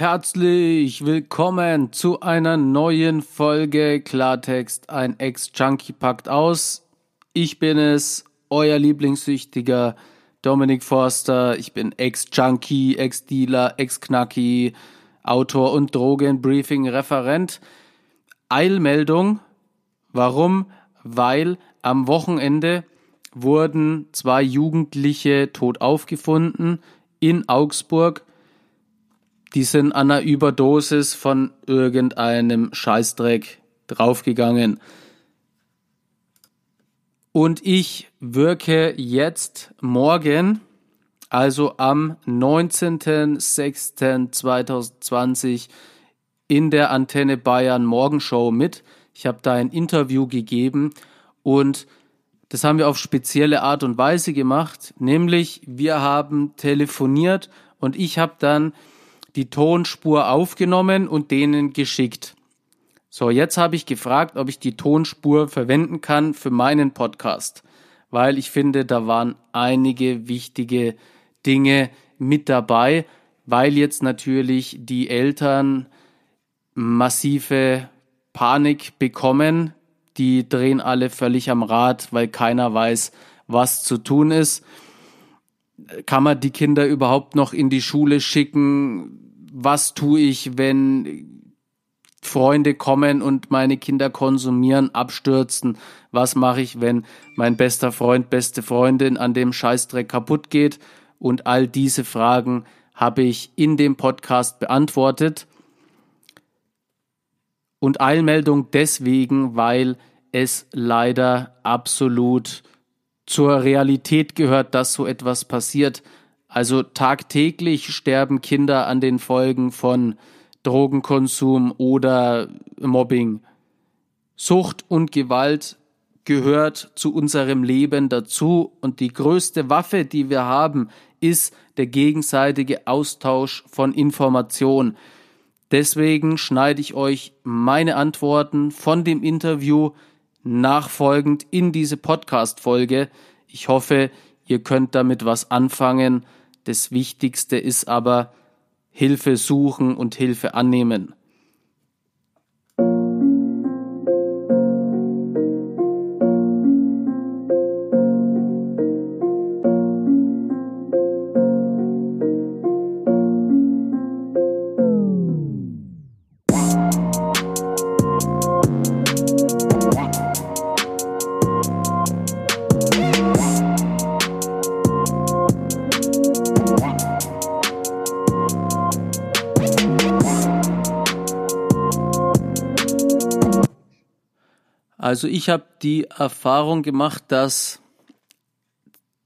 Herzlich willkommen zu einer neuen Folge Klartext. Ein Ex-Junkie packt aus. Ich bin es, euer Lieblingssüchtiger Dominik Forster. Ich bin Ex-Junkie, Ex-Dealer, Ex-Knacki, Autor und Drogenbriefing-Referent. Eilmeldung. Warum? Weil am Wochenende wurden zwei Jugendliche tot aufgefunden in Augsburg die sind an einer Überdosis von irgendeinem Scheißdreck draufgegangen. Und ich wirke jetzt morgen, also am 19.06.2020 in der Antenne Bayern Morgenshow mit. Ich habe da ein Interview gegeben und das haben wir auf spezielle Art und Weise gemacht, nämlich wir haben telefoniert und ich habe dann die Tonspur aufgenommen und denen geschickt. So, jetzt habe ich gefragt, ob ich die Tonspur verwenden kann für meinen Podcast, weil ich finde, da waren einige wichtige Dinge mit dabei, weil jetzt natürlich die Eltern massive Panik bekommen. Die drehen alle völlig am Rad, weil keiner weiß, was zu tun ist kann man die Kinder überhaupt noch in die Schule schicken? Was tue ich, wenn Freunde kommen und meine Kinder konsumieren, abstürzen? Was mache ich, wenn mein bester Freund, beste Freundin an dem Scheißdreck kaputt geht? Und all diese Fragen habe ich in dem Podcast beantwortet. Und Eilmeldung deswegen, weil es leider absolut zur Realität gehört, dass so etwas passiert. Also tagtäglich sterben Kinder an den Folgen von Drogenkonsum oder Mobbing. Sucht und Gewalt gehört zu unserem Leben dazu und die größte Waffe, die wir haben, ist der gegenseitige Austausch von Information. Deswegen schneide ich euch meine Antworten von dem Interview nachfolgend in diese Podcast-Folge. Ich hoffe, ihr könnt damit was anfangen. Das Wichtigste ist aber Hilfe suchen und Hilfe annehmen. Also ich habe die Erfahrung gemacht, dass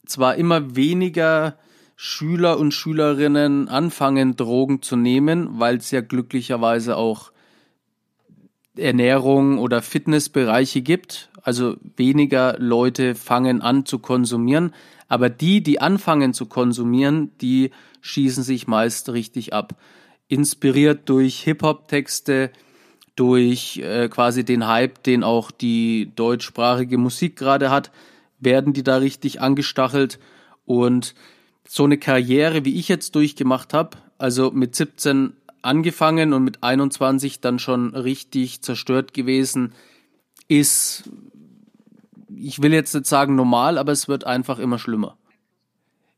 zwar immer weniger Schüler und Schülerinnen anfangen, Drogen zu nehmen, weil es ja glücklicherweise auch Ernährung oder Fitnessbereiche gibt. Also weniger Leute fangen an zu konsumieren. Aber die, die anfangen zu konsumieren, die schießen sich meist richtig ab. Inspiriert durch Hip-Hop-Texte, durch äh, quasi den Hype, den auch die deutschsprachige Musik gerade hat, werden die da richtig angestachelt und so eine Karriere, wie ich jetzt durchgemacht habe, also mit 17 angefangen und mit 21 dann schon richtig zerstört gewesen, ist, ich will jetzt nicht sagen normal, aber es wird einfach immer schlimmer.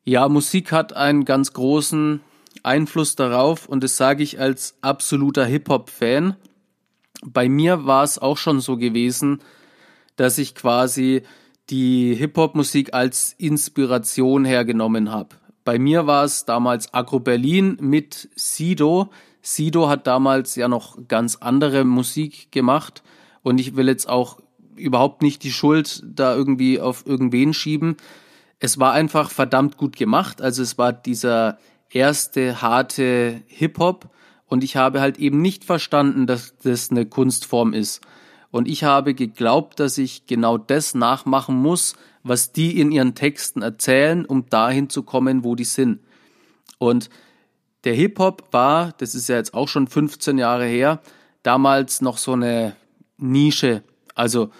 Ja, Musik hat einen ganz großen Einfluss darauf und das sage ich als absoluter Hip-Hop-Fan bei mir war es auch schon so gewesen, dass ich quasi die Hip-Hop-Musik als Inspiration hergenommen habe. Bei mir war es damals Agro Berlin mit Sido. Sido hat damals ja noch ganz andere Musik gemacht und ich will jetzt auch überhaupt nicht die Schuld da irgendwie auf irgendwen schieben. Es war einfach verdammt gut gemacht. Also es war dieser erste harte Hip-Hop und ich habe halt eben nicht verstanden, dass das eine Kunstform ist. Und ich habe geglaubt, dass ich genau das nachmachen muss, was die in ihren Texten erzählen, um dahin zu kommen, wo die sind. Und der Hip-Hop war, das ist ja jetzt auch schon 15 Jahre her, damals noch so eine Nische. Also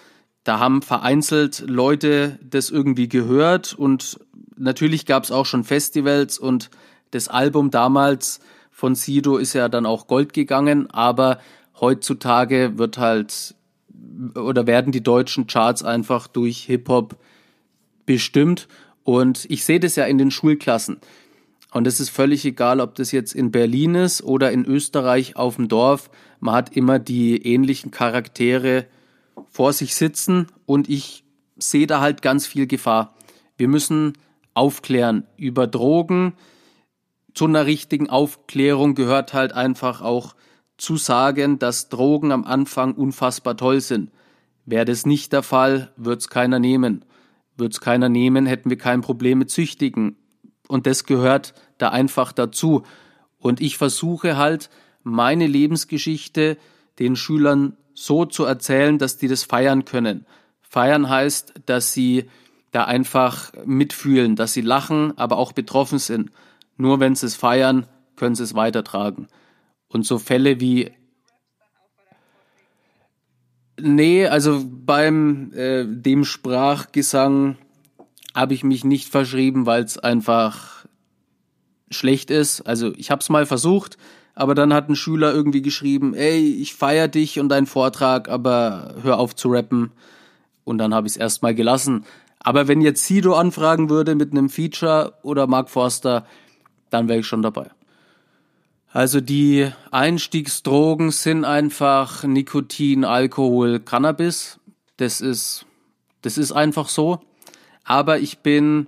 da haben vereinzelt Leute das irgendwie gehört und natürlich gab es auch schon Festivals und das Album damals von Sido ist ja dann auch Gold gegangen, aber heutzutage wird halt oder werden die deutschen Charts einfach durch Hip-Hop bestimmt. Und ich sehe das ja in den Schulklassen. Und es ist völlig egal, ob das jetzt in Berlin ist oder in Österreich auf dem Dorf. Man hat immer die ähnlichen Charaktere vor sich sitzen und ich sehe da halt ganz viel Gefahr. Wir müssen aufklären über Drogen. Zu einer richtigen Aufklärung gehört halt einfach auch zu sagen, dass Drogen am Anfang unfassbar toll sind. Wäre das nicht der Fall, wird es keiner nehmen. Wird es keiner nehmen, hätten wir kein Problem mit Züchtigen. Und das gehört da einfach dazu. Und ich versuche halt, meine Lebensgeschichte den Schülern so zu erzählen, dass die das feiern können. Feiern heißt, dass sie da einfach mitfühlen, dass sie lachen, aber auch betroffen sind. Nur wenn sie es feiern, können sie es weitertragen. Und so Fälle wie Nee, also beim äh, dem Sprachgesang habe ich mich nicht verschrieben, weil es einfach schlecht ist. Also ich habe es mal versucht, aber dann hat ein Schüler irgendwie geschrieben, ey, ich feier dich und deinen Vortrag, aber hör auf zu rappen. Und dann habe ich es erstmal gelassen. Aber wenn jetzt Sido anfragen würde mit einem Feature oder Mark Forster, dann wäre ich schon dabei. Also die Einstiegsdrogen sind einfach Nikotin, Alkohol, Cannabis. Das ist, das ist einfach so. Aber ich bin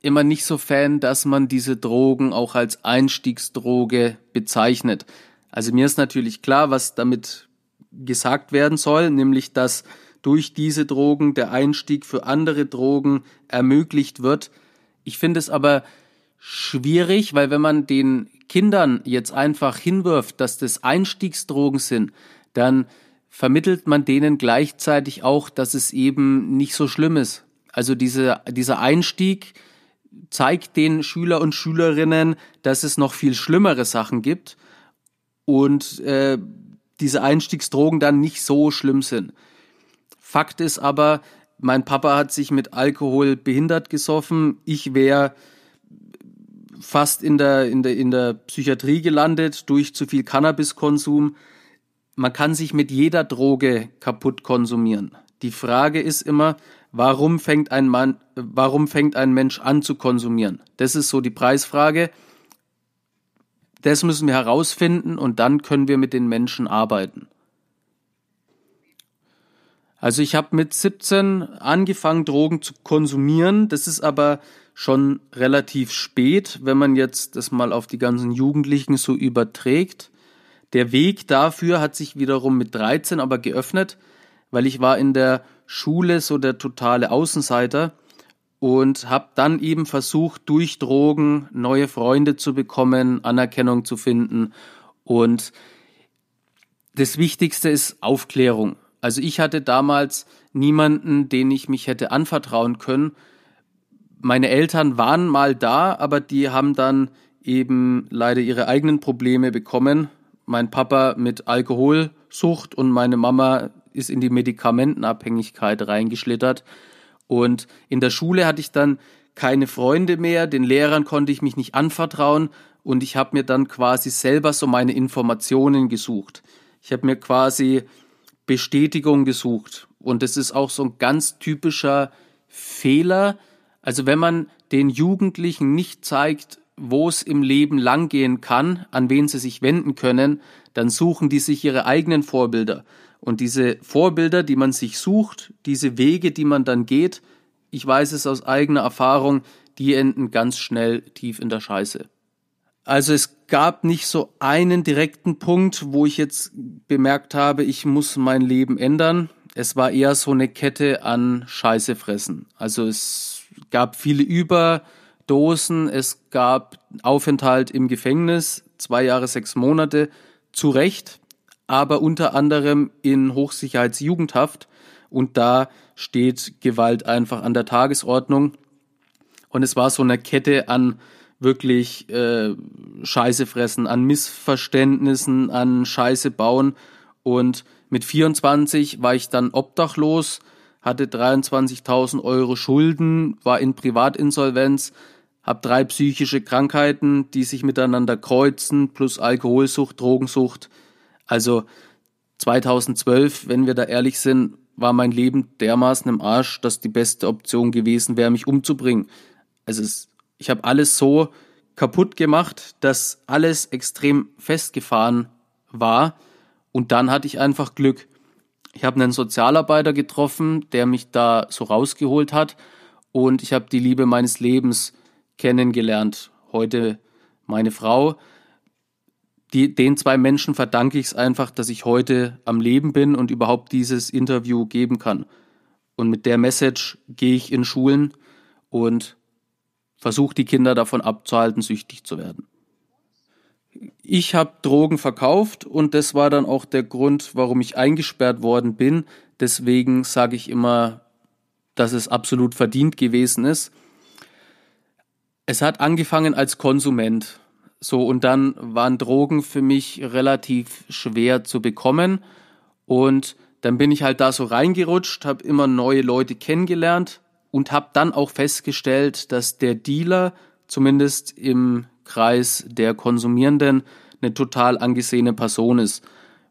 immer nicht so Fan, dass man diese Drogen auch als Einstiegsdroge bezeichnet. Also mir ist natürlich klar, was damit gesagt werden soll, nämlich dass durch diese Drogen der Einstieg für andere Drogen ermöglicht wird. Ich finde es aber schwierig, weil wenn man den Kindern jetzt einfach hinwirft, dass das Einstiegsdrogen sind, dann vermittelt man denen gleichzeitig auch, dass es eben nicht so schlimm ist. Also diese, dieser Einstieg zeigt den Schüler und Schülerinnen, dass es noch viel schlimmere Sachen gibt und äh, diese Einstiegsdrogen dann nicht so schlimm sind. Fakt ist aber, mein Papa hat sich mit Alkohol behindert gesoffen. Ich wäre fast in der, in der, in der Psychiatrie gelandet durch zu viel Cannabiskonsum. Man kann sich mit jeder Droge kaputt konsumieren. Die Frage ist immer, warum fängt ein Mann, warum fängt ein Mensch an zu konsumieren? Das ist so die Preisfrage. Das müssen wir herausfinden und dann können wir mit den Menschen arbeiten. Also ich habe mit 17 angefangen, Drogen zu konsumieren. Das ist aber schon relativ spät, wenn man jetzt das mal auf die ganzen Jugendlichen so überträgt. Der Weg dafür hat sich wiederum mit 13 aber geöffnet, weil ich war in der Schule so der totale Außenseiter und habe dann eben versucht, durch Drogen neue Freunde zu bekommen, Anerkennung zu finden und das Wichtigste ist Aufklärung. Also ich hatte damals niemanden, den ich mich hätte anvertrauen können, meine Eltern waren mal da, aber die haben dann eben leider ihre eigenen Probleme bekommen. Mein Papa mit Alkoholsucht und meine Mama ist in die Medikamentenabhängigkeit reingeschlittert. Und in der Schule hatte ich dann keine Freunde mehr, den Lehrern konnte ich mich nicht anvertrauen und ich habe mir dann quasi selber so meine Informationen gesucht. Ich habe mir quasi Bestätigung gesucht und das ist auch so ein ganz typischer Fehler, also wenn man den Jugendlichen nicht zeigt, wo es im Leben langgehen kann, an wen sie sich wenden können, dann suchen die sich ihre eigenen Vorbilder. Und diese Vorbilder, die man sich sucht, diese Wege, die man dann geht, ich weiß es aus eigener Erfahrung, die enden ganz schnell tief in der Scheiße. Also es gab nicht so einen direkten Punkt, wo ich jetzt bemerkt habe, ich muss mein Leben ändern. Es war eher so eine Kette an Scheiße fressen. Also es gab viele Überdosen, es gab Aufenthalt im Gefängnis, zwei Jahre, sechs Monate, zu Recht, aber unter anderem in Hochsicherheitsjugendhaft und da steht Gewalt einfach an der Tagesordnung. Und es war so eine Kette an wirklich äh, Scheiße fressen, an Missverständnissen, an Scheiße bauen. Und mit 24 war ich dann obdachlos, hatte 23.000 Euro Schulden, war in Privatinsolvenz, habe drei psychische Krankheiten, die sich miteinander kreuzen, plus Alkoholsucht, Drogensucht. Also 2012, wenn wir da ehrlich sind, war mein Leben dermaßen im Arsch, dass die beste Option gewesen wäre, mich umzubringen. Also es, ich habe alles so kaputt gemacht, dass alles extrem festgefahren war. Und dann hatte ich einfach Glück. Ich habe einen Sozialarbeiter getroffen, der mich da so rausgeholt hat. Und ich habe die Liebe meines Lebens kennengelernt. Heute meine Frau. Die, den zwei Menschen verdanke ich es einfach, dass ich heute am Leben bin und überhaupt dieses Interview geben kann. Und mit der Message gehe ich in Schulen und versuche die Kinder davon abzuhalten, süchtig zu werden. Ich habe Drogen verkauft und das war dann auch der Grund, warum ich eingesperrt worden bin. Deswegen sage ich immer, dass es absolut verdient gewesen ist. Es hat angefangen als Konsument. So, und dann waren Drogen für mich relativ schwer zu bekommen. Und dann bin ich halt da so reingerutscht, habe immer neue Leute kennengelernt und habe dann auch festgestellt, dass der Dealer zumindest im Kreis der Konsumierenden eine total angesehene Person ist.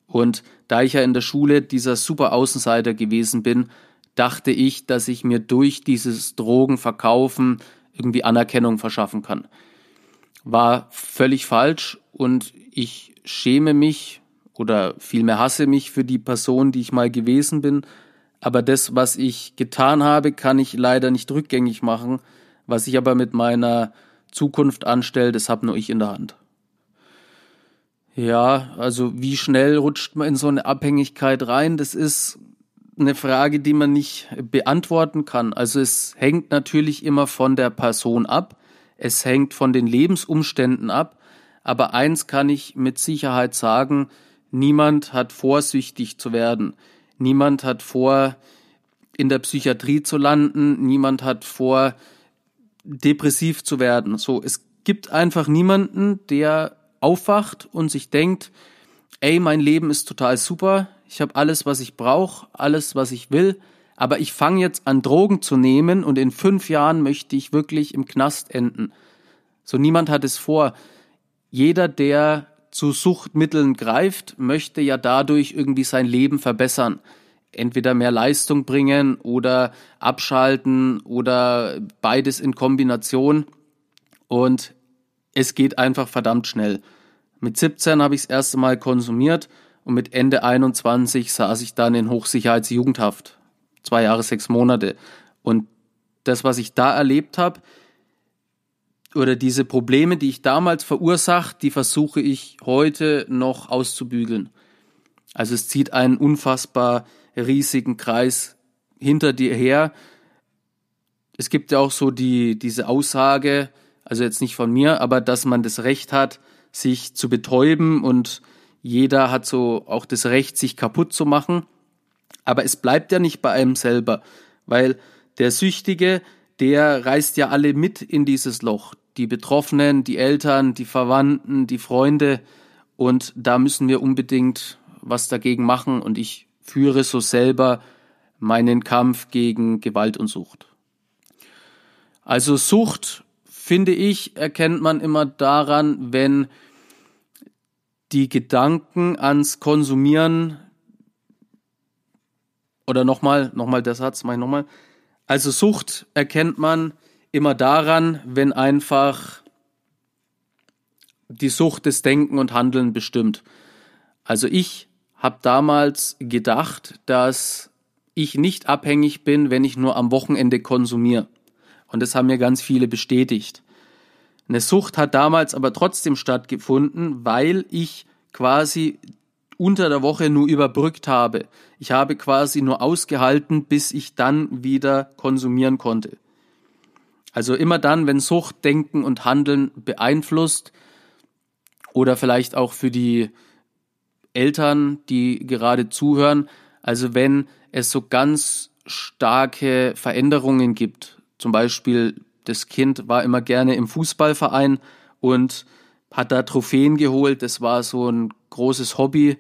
Und da ich ja in der Schule dieser super Außenseiter gewesen bin, dachte ich, dass ich mir durch dieses Drogenverkaufen irgendwie Anerkennung verschaffen kann. War völlig falsch und ich schäme mich oder vielmehr hasse mich für die Person, die ich mal gewesen bin. Aber das, was ich getan habe, kann ich leider nicht rückgängig machen. Was ich aber mit meiner Zukunft anstelle, das habe nur ich in der Hand. Ja, also wie schnell rutscht man in so eine Abhängigkeit rein? Das ist eine Frage, die man nicht beantworten kann. Also es hängt natürlich immer von der Person ab. Es hängt von den Lebensumständen ab. Aber eins kann ich mit Sicherheit sagen, niemand hat vorsichtig zu werden. Niemand hat vor, in der Psychiatrie zu landen. Niemand hat vor, depressiv zu werden. So, es gibt einfach niemanden, der aufwacht und sich denkt, ey, mein Leben ist total super, ich habe alles, was ich brauche, alles, was ich will, aber ich fange jetzt an, Drogen zu nehmen und in fünf Jahren möchte ich wirklich im Knast enden. So niemand hat es vor. Jeder, der zu Suchtmitteln greift, möchte ja dadurch irgendwie sein Leben verbessern. Entweder mehr Leistung bringen oder abschalten oder beides in Kombination. Und es geht einfach verdammt schnell. Mit 17 habe ich das erste Mal konsumiert und mit Ende 21 saß ich dann in Hochsicherheitsjugendhaft. Zwei Jahre, sechs Monate. Und das, was ich da erlebt habe, oder diese Probleme, die ich damals verursacht, die versuche ich heute noch auszubügeln. Also es zieht einen unfassbar riesigen Kreis hinter dir her. Es gibt ja auch so die, diese Aussage, also jetzt nicht von mir, aber dass man das Recht hat, sich zu betäuben und jeder hat so auch das Recht, sich kaputt zu machen. Aber es bleibt ja nicht bei einem selber, weil der Süchtige, der reißt ja alle mit in dieses Loch. Die Betroffenen, die Eltern, die Verwandten, die Freunde. Und da müssen wir unbedingt was dagegen machen. Und ich führe so selber meinen Kampf gegen Gewalt und Sucht. Also Sucht, finde ich, erkennt man immer daran, wenn die Gedanken ans Konsumieren oder nochmal, nochmal der Satz, mach ich nochmal. Also Sucht erkennt man immer daran, wenn einfach die Sucht des Denken und Handeln bestimmt. Also ich habe damals gedacht, dass ich nicht abhängig bin, wenn ich nur am Wochenende konsumiere. Und das haben mir ganz viele bestätigt. Eine Sucht hat damals aber trotzdem stattgefunden, weil ich quasi unter der Woche nur überbrückt habe. Ich habe quasi nur ausgehalten, bis ich dann wieder konsumieren konnte. Also immer dann, wenn Sucht Denken und Handeln beeinflusst oder vielleicht auch für die Eltern, die gerade zuhören, also wenn es so ganz starke Veränderungen gibt, zum Beispiel das Kind war immer gerne im Fußballverein und hat da Trophäen geholt. Das war so ein großes Hobby.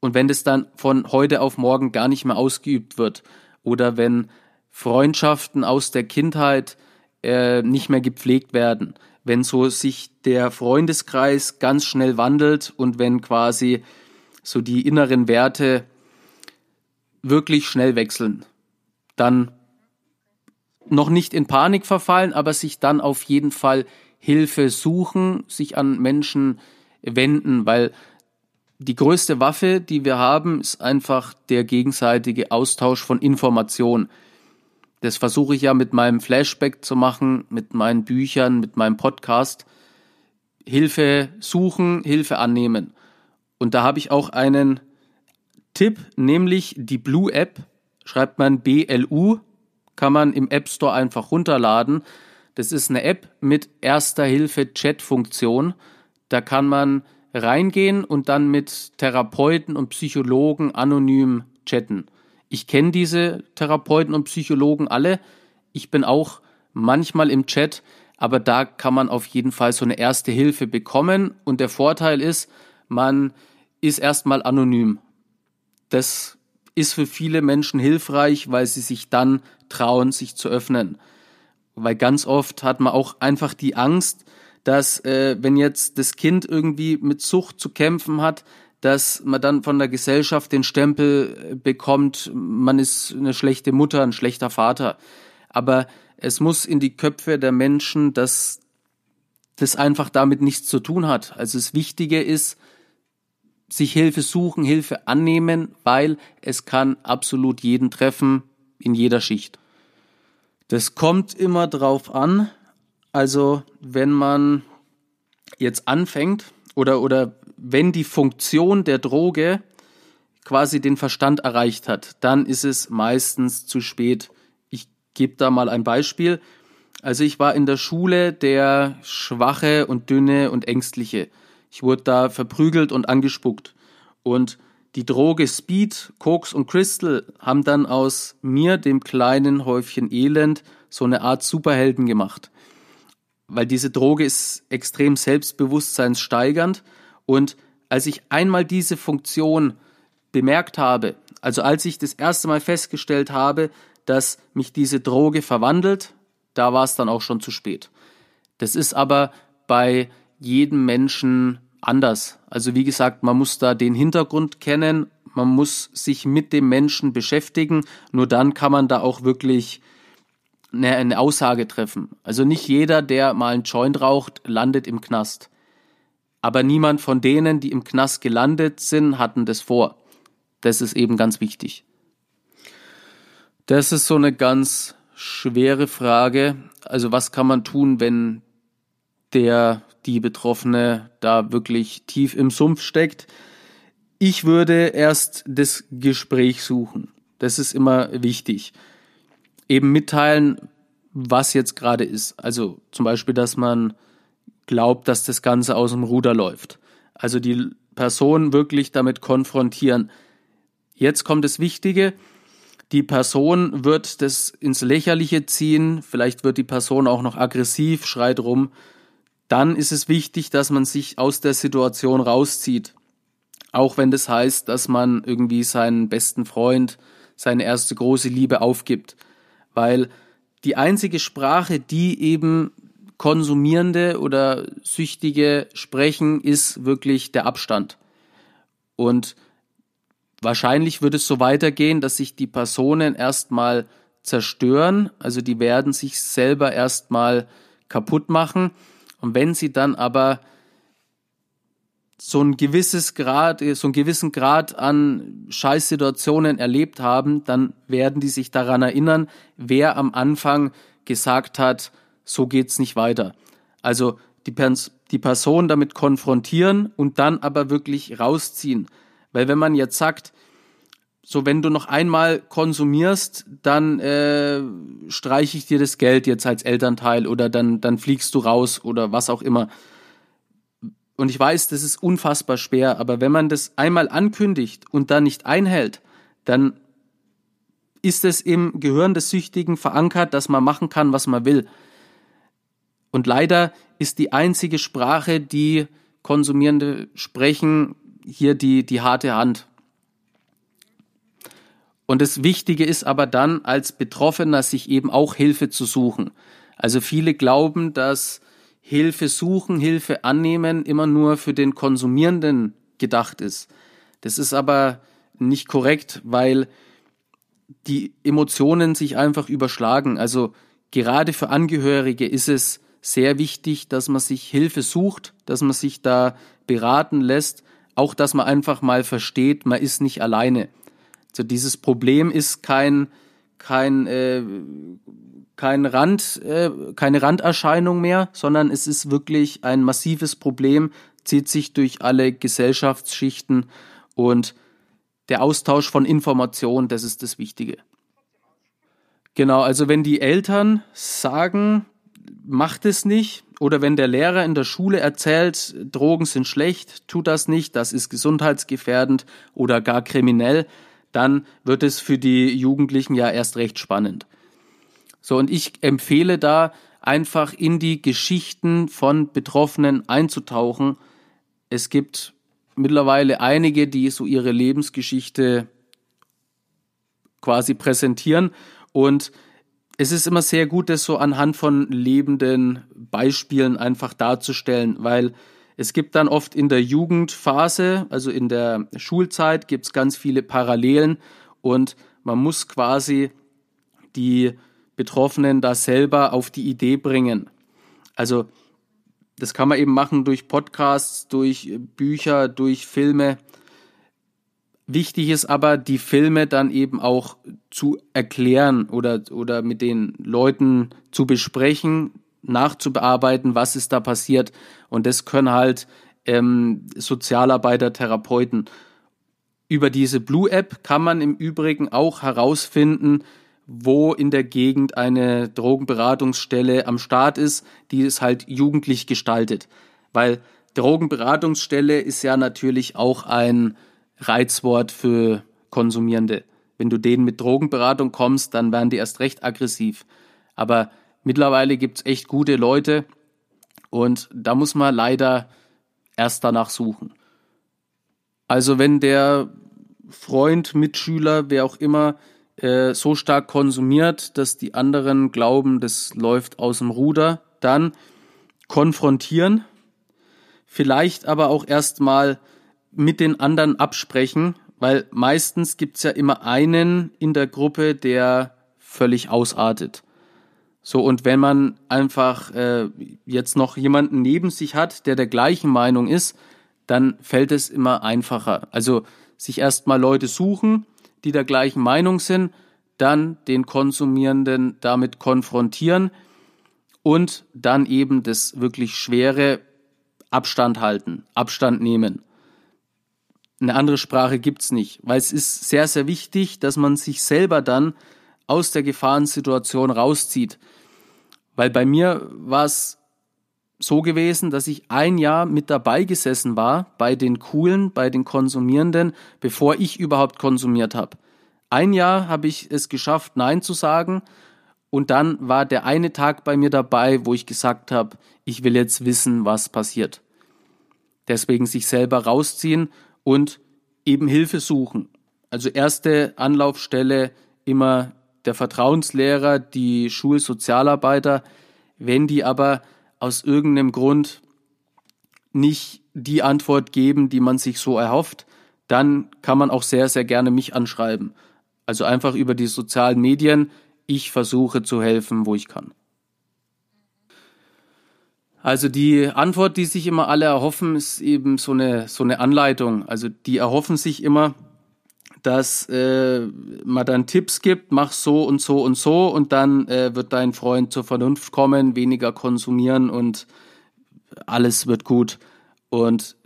Und wenn das dann von heute auf morgen gar nicht mehr ausgeübt wird oder wenn Freundschaften aus der Kindheit äh, nicht mehr gepflegt werden. Wenn so sich der Freundeskreis ganz schnell wandelt und wenn quasi so die inneren Werte wirklich schnell wechseln, dann noch nicht in Panik verfallen, aber sich dann auf jeden Fall Hilfe suchen, sich an Menschen wenden, weil die größte Waffe, die wir haben, ist einfach der gegenseitige Austausch von Informationen. Das versuche ich ja mit meinem Flashback zu machen, mit meinen Büchern, mit meinem Podcast. Hilfe suchen, Hilfe annehmen. Und da habe ich auch einen Tipp, nämlich die Blue App. Schreibt man BLU, kann man im App Store einfach runterladen. Das ist eine App mit Erster Hilfe Chat-Funktion. Da kann man reingehen und dann mit Therapeuten und Psychologen anonym chatten. Ich kenne diese Therapeuten und Psychologen alle. Ich bin auch manchmal im Chat, aber da kann man auf jeden Fall so eine erste Hilfe bekommen. Und der Vorteil ist, man ist erstmal anonym. Das ist für viele Menschen hilfreich, weil sie sich dann trauen, sich zu öffnen. Weil ganz oft hat man auch einfach die Angst, dass äh, wenn jetzt das Kind irgendwie mit Sucht zu kämpfen hat, dass man dann von der Gesellschaft den Stempel äh, bekommt, man ist eine schlechte Mutter, ein schlechter Vater. Aber es muss in die Köpfe der Menschen, dass das einfach damit nichts zu tun hat. Also das Wichtige ist, sich Hilfe suchen, Hilfe annehmen, weil es kann absolut jeden treffen in jeder Schicht. Das kommt immer drauf an, also wenn man jetzt anfängt oder, oder wenn die Funktion der Droge quasi den Verstand erreicht hat, dann ist es meistens zu spät. Ich gebe da mal ein Beispiel. Also ich war in der Schule der Schwache und Dünne und Ängstliche. Ich wurde da verprügelt und angespuckt. Und die Droge Speed, Koks und Crystal haben dann aus mir, dem kleinen Häufchen Elend, so eine Art Superhelden gemacht weil diese Droge ist extrem selbstbewusstseinssteigernd und als ich einmal diese Funktion bemerkt habe, also als ich das erste Mal festgestellt habe, dass mich diese Droge verwandelt, da war es dann auch schon zu spät. Das ist aber bei jedem Menschen anders. Also wie gesagt, man muss da den Hintergrund kennen, man muss sich mit dem Menschen beschäftigen, nur dann kann man da auch wirklich eine, eine Aussage treffen. Also nicht jeder, der mal einen Joint raucht, landet im Knast. Aber niemand von denen, die im Knast gelandet sind, hatten das vor. Das ist eben ganz wichtig. Das ist so eine ganz schwere Frage. Also was kann man tun, wenn der, die Betroffene da wirklich tief im Sumpf steckt? Ich würde erst das Gespräch suchen. Das ist immer wichtig eben mitteilen, was jetzt gerade ist. Also zum Beispiel, dass man glaubt, dass das Ganze aus dem Ruder läuft. Also die Person wirklich damit konfrontieren. Jetzt kommt das Wichtige. Die Person wird das ins Lächerliche ziehen. Vielleicht wird die Person auch noch aggressiv, schreit rum. Dann ist es wichtig, dass man sich aus der Situation rauszieht. Auch wenn das heißt, dass man irgendwie seinen besten Freund, seine erste große Liebe aufgibt weil die einzige Sprache, die eben Konsumierende oder Süchtige sprechen, ist wirklich der Abstand. Und wahrscheinlich wird es so weitergehen, dass sich die Personen erstmal zerstören, also die werden sich selber erstmal kaputt machen. Und wenn sie dann aber so ein gewisses Grad, so einen gewissen Grad an Scheißsituationen erlebt haben, dann werden die sich daran erinnern, wer am Anfang gesagt hat, so geht's nicht weiter. Also die, die Person damit konfrontieren und dann aber wirklich rausziehen. Weil wenn man jetzt sagt, so wenn du noch einmal konsumierst, dann äh, streiche ich dir das Geld jetzt als Elternteil oder dann, dann fliegst du raus oder was auch immer und ich weiß, das ist unfassbar schwer, aber wenn man das einmal ankündigt und dann nicht einhält, dann ist es im Gehirn des Süchtigen verankert, dass man machen kann, was man will. Und leider ist die einzige Sprache, die Konsumierende sprechen, hier die, die harte Hand. Und das Wichtige ist aber dann, als Betroffener sich eben auch Hilfe zu suchen. Also viele glauben, dass Hilfe suchen, Hilfe annehmen immer nur für den Konsumierenden gedacht ist. Das ist aber nicht korrekt, weil die Emotionen sich einfach überschlagen. Also gerade für Angehörige ist es sehr wichtig, dass man sich Hilfe sucht, dass man sich da beraten lässt, auch dass man einfach mal versteht, man ist nicht alleine. Also dieses Problem ist kein kein äh, kein Rand äh, keine Randerscheinung mehr, sondern es ist wirklich ein massives Problem, zieht sich durch alle Gesellschaftsschichten und der Austausch von Informationen, das ist das Wichtige. Genau, also wenn die Eltern sagen, macht es nicht, oder wenn der Lehrer in der Schule erzählt, Drogen sind schlecht, tut das nicht, das ist gesundheitsgefährdend oder gar kriminell, dann wird es für die Jugendlichen ja erst recht spannend. So, und ich empfehle da einfach in die Geschichten von Betroffenen einzutauchen. Es gibt mittlerweile einige, die so ihre Lebensgeschichte quasi präsentieren und es ist immer sehr gut, das so anhand von lebenden Beispielen einfach darzustellen, weil es gibt dann oft in der Jugendphase, also in der Schulzeit, gibt es ganz viele Parallelen und man muss quasi die Betroffenen da selber auf die Idee bringen. Also das kann man eben machen durch Podcasts, durch Bücher, durch Filme. Wichtig ist aber, die Filme dann eben auch zu erklären oder, oder mit den Leuten zu besprechen, nachzubearbeiten, was ist da passiert. Und das können halt ähm, Sozialarbeiter, Therapeuten. Über diese Blue App kann man im Übrigen auch herausfinden, wo in der Gegend eine Drogenberatungsstelle am Start ist, die es halt jugendlich gestaltet. Weil Drogenberatungsstelle ist ja natürlich auch ein Reizwort für Konsumierende. Wenn du denen mit Drogenberatung kommst, dann werden die erst recht aggressiv. Aber mittlerweile gibt's echt gute Leute und da muss man leider erst danach suchen. Also wenn der Freund, Mitschüler, wer auch immer, äh, so stark konsumiert, dass die anderen glauben, das läuft aus dem Ruder, dann konfrontieren, vielleicht aber auch erstmal mit den anderen absprechen, weil meistens gibt's ja immer einen in der Gruppe, der völlig ausartet. So, und wenn man einfach äh, jetzt noch jemanden neben sich hat, der der gleichen Meinung ist, dann fällt es immer einfacher. Also sich erstmal Leute suchen, die der gleichen Meinung sind, dann den Konsumierenden damit konfrontieren und dann eben das wirklich schwere Abstand halten, Abstand nehmen. Eine andere Sprache gibt's nicht, weil es ist sehr, sehr wichtig, dass man sich selber dann aus der Gefahrensituation rauszieht. Weil bei mir war es so gewesen, dass ich ein Jahr mit dabei gesessen war bei den Coolen, bei den Konsumierenden, bevor ich überhaupt konsumiert habe. Ein Jahr habe ich es geschafft, Nein zu sagen. Und dann war der eine Tag bei mir dabei, wo ich gesagt habe, ich will jetzt wissen, was passiert. Deswegen sich selber rausziehen und eben Hilfe suchen. Also erste Anlaufstelle immer der Vertrauenslehrer, die Schulsozialarbeiter. Wenn die aber aus irgendeinem Grund nicht die Antwort geben, die man sich so erhofft, dann kann man auch sehr, sehr gerne mich anschreiben. Also einfach über die sozialen Medien. Ich versuche zu helfen, wo ich kann. Also die Antwort, die sich immer alle erhoffen, ist eben so eine, so eine Anleitung. Also die erhoffen sich immer, dass äh, man dann Tipps gibt, mach so und so und so und dann äh, wird dein Freund zur Vernunft kommen, weniger konsumieren und alles wird gut. Und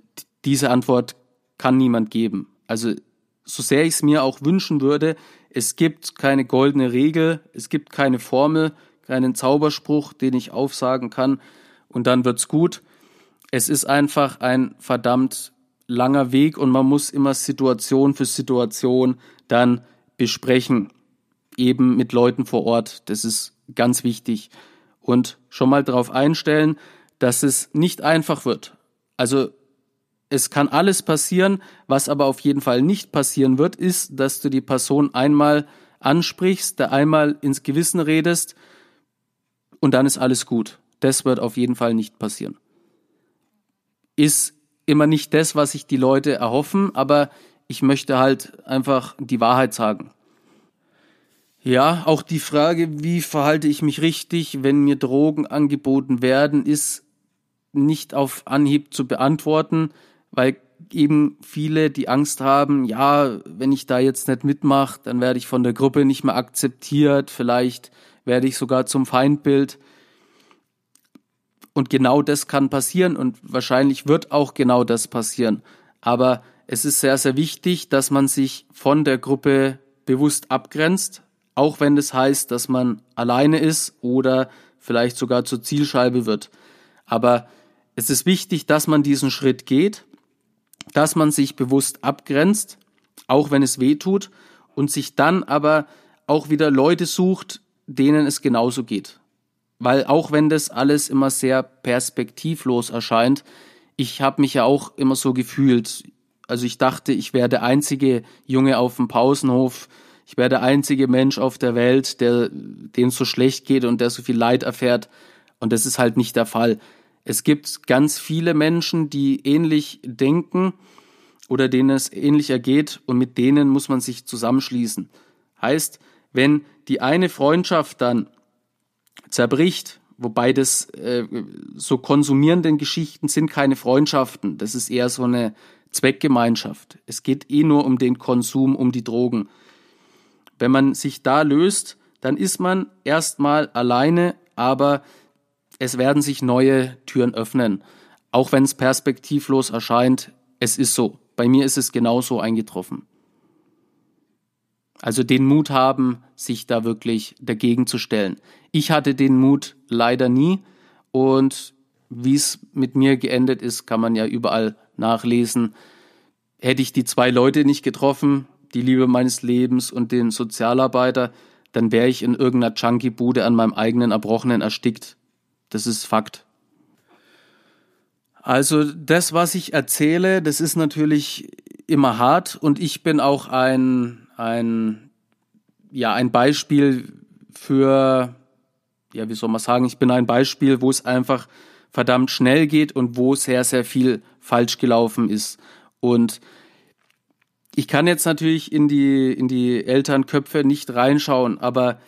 diese Antwort kann niemand geben. Also so sehr ich es mir auch wünschen würde, es gibt keine goldene Regel, es gibt keine Formel, keinen Zauberspruch, den ich aufsagen kann und dann wird's gut. Es ist einfach ein verdammt langer Weg und man muss immer Situation für Situation dann besprechen, eben mit Leuten vor Ort. Das ist ganz wichtig. Und schon mal darauf einstellen, dass es nicht einfach wird. Also es kann alles passieren, was aber auf jeden Fall nicht passieren wird, ist, dass du die Person einmal ansprichst, da einmal ins Gewissen redest und dann ist alles gut. Das wird auf jeden Fall nicht passieren. Ist immer nicht das, was sich die Leute erhoffen, aber ich möchte halt einfach die Wahrheit sagen. Ja, auch die Frage, wie verhalte ich mich richtig, wenn mir Drogen angeboten werden, ist nicht auf Anhieb zu beantworten, weil eben viele die Angst haben, ja, wenn ich da jetzt nicht mitmache, dann werde ich von der Gruppe nicht mehr akzeptiert, vielleicht werde ich sogar zum Feindbild. Und genau das kann passieren und wahrscheinlich wird auch genau das passieren. Aber es ist sehr, sehr wichtig, dass man sich von der Gruppe bewusst abgrenzt, auch wenn das heißt, dass man alleine ist oder vielleicht sogar zur Zielscheibe wird. Aber es ist wichtig, dass man diesen Schritt geht, dass man sich bewusst abgrenzt, auch wenn es weh tut, und sich dann aber auch wieder Leute sucht, denen es genauso geht. Weil auch wenn das alles immer sehr perspektivlos erscheint, ich habe mich ja auch immer so gefühlt. Also ich dachte, ich wäre der einzige Junge auf dem Pausenhof, ich wäre der einzige Mensch auf der Welt, der dem so schlecht geht und der so viel Leid erfährt. Und das ist halt nicht der Fall. Es gibt ganz viele Menschen, die ähnlich denken oder denen es ähnlich ergeht und mit denen muss man sich zusammenschließen. Heißt, wenn die eine Freundschaft dann zerbricht, wobei das äh, so konsumierenden Geschichten sind keine Freundschaften, das ist eher so eine Zweckgemeinschaft. Es geht eh nur um den Konsum, um die Drogen. Wenn man sich da löst, dann ist man erstmal alleine, aber es werden sich neue Türen öffnen. Auch wenn es perspektivlos erscheint, es ist so. Bei mir ist es genauso eingetroffen. Also den Mut haben, sich da wirklich dagegen zu stellen. Ich hatte den Mut leider nie und wie es mit mir geendet ist, kann man ja überall nachlesen. Hätte ich die zwei Leute nicht getroffen, die Liebe meines Lebens und den Sozialarbeiter, dann wäre ich in irgendeiner Junkie-Bude an meinem eigenen Erbrochenen erstickt. Das ist Fakt. Also das, was ich erzähle, das ist natürlich immer hart und ich bin auch ein, ein, ja, ein Beispiel für, ja, wie soll man sagen, ich bin ein Beispiel, wo es einfach verdammt schnell geht und wo sehr, sehr viel falsch gelaufen ist. Und ich kann jetzt natürlich in die, in die Elternköpfe nicht reinschauen, aber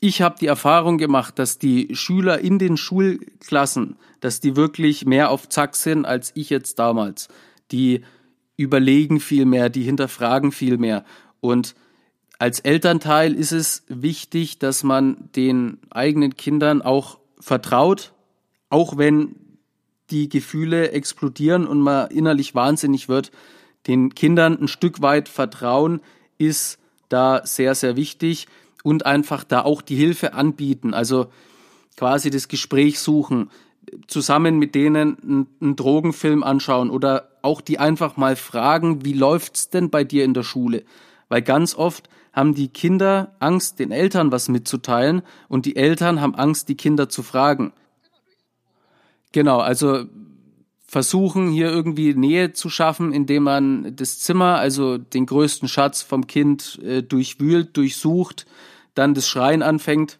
ich habe die Erfahrung gemacht, dass die Schüler in den Schulklassen, dass die wirklich mehr auf Zack sind als ich jetzt damals. Die überlegen viel mehr, die hinterfragen viel mehr. Und als Elternteil ist es wichtig, dass man den eigenen Kindern auch vertraut, auch wenn die Gefühle explodieren und man innerlich wahnsinnig wird, den Kindern ein Stück weit Vertrauen ist da sehr, sehr wichtig und einfach da auch die Hilfe anbieten, also quasi das Gespräch suchen, zusammen mit denen einen, Drogenfilm anschauen oder auch die einfach mal fragen, wie läuft's denn bei dir in der Schule? Weil ganz oft haben die Kinder Angst, den Eltern was mitzuteilen und die Eltern haben Angst, die Kinder zu fragen. Genau, also versuchen, hier irgendwie Nähe zu schaffen, indem man das Zimmer, also den größten Schatz vom Kind äh, durchwühlt, durchsucht, dann das Schreien anfängt.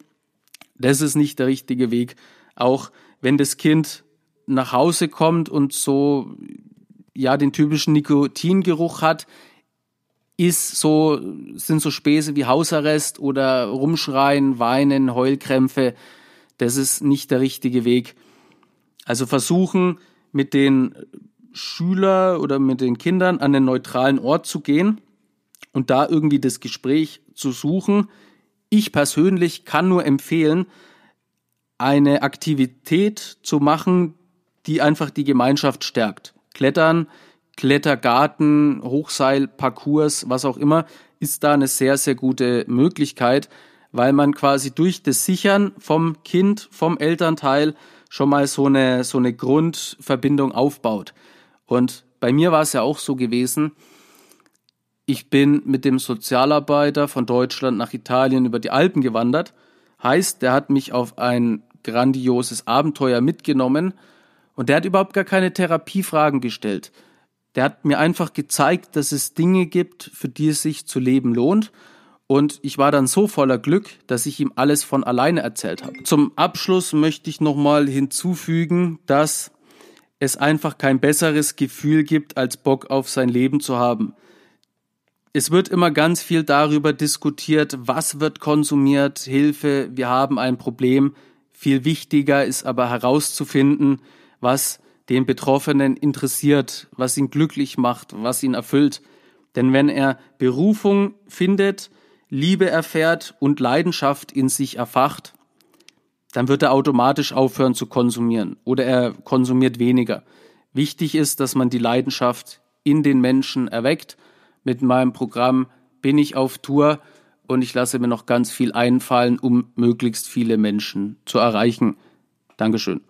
Das ist nicht der richtige Weg. Auch wenn das Kind nach Hause kommt und so, ja, den typischen Nikotingeruch hat, ist so, sind so Späße wie Hausarrest oder Rumschreien, Weinen, Heulkrämpfe. Das ist nicht der richtige Weg. Also versuchen, mit den Schüler oder mit den Kindern an einen neutralen Ort zu gehen und da irgendwie das Gespräch zu suchen. Ich persönlich kann nur empfehlen, eine Aktivität zu machen, die einfach die Gemeinschaft stärkt. Klettern, Klettergarten, Hochseil, Parcours, was auch immer, ist da eine sehr, sehr gute Möglichkeit, weil man quasi durch das Sichern vom Kind, vom Elternteil schon mal so eine, so eine Grundverbindung aufbaut. Und bei mir war es ja auch so gewesen, ich bin mit dem Sozialarbeiter von Deutschland nach Italien über die Alpen gewandert. Heißt, der hat mich auf ein grandioses Abenteuer mitgenommen und der hat überhaupt gar keine Therapiefragen gestellt. Der hat mir einfach gezeigt, dass es Dinge gibt, für die es sich zu leben lohnt Und ich war dann so voller Glück, dass ich ihm alles von alleine erzählt habe. Zum Abschluss möchte ich nochmal hinzufügen, dass es einfach kein besseres Gefühl gibt, als Bock auf sein Leben zu haben. Es wird immer ganz viel darüber diskutiert, was wird konsumiert, Hilfe, wir haben ein Problem. Viel wichtiger ist aber herauszufinden, was den Betroffenen interessiert, was ihn glücklich macht, was ihn erfüllt. Denn wenn er Berufung findet, Liebe erfährt und Leidenschaft in sich erfacht, dann wird er automatisch aufhören zu konsumieren oder er konsumiert weniger. Wichtig ist, dass man die Leidenschaft in den Menschen erweckt. Mit meinem Programm bin ich auf Tour und ich lasse mir noch ganz viel einfallen, um möglichst viele Menschen zu erreichen. Dankeschön.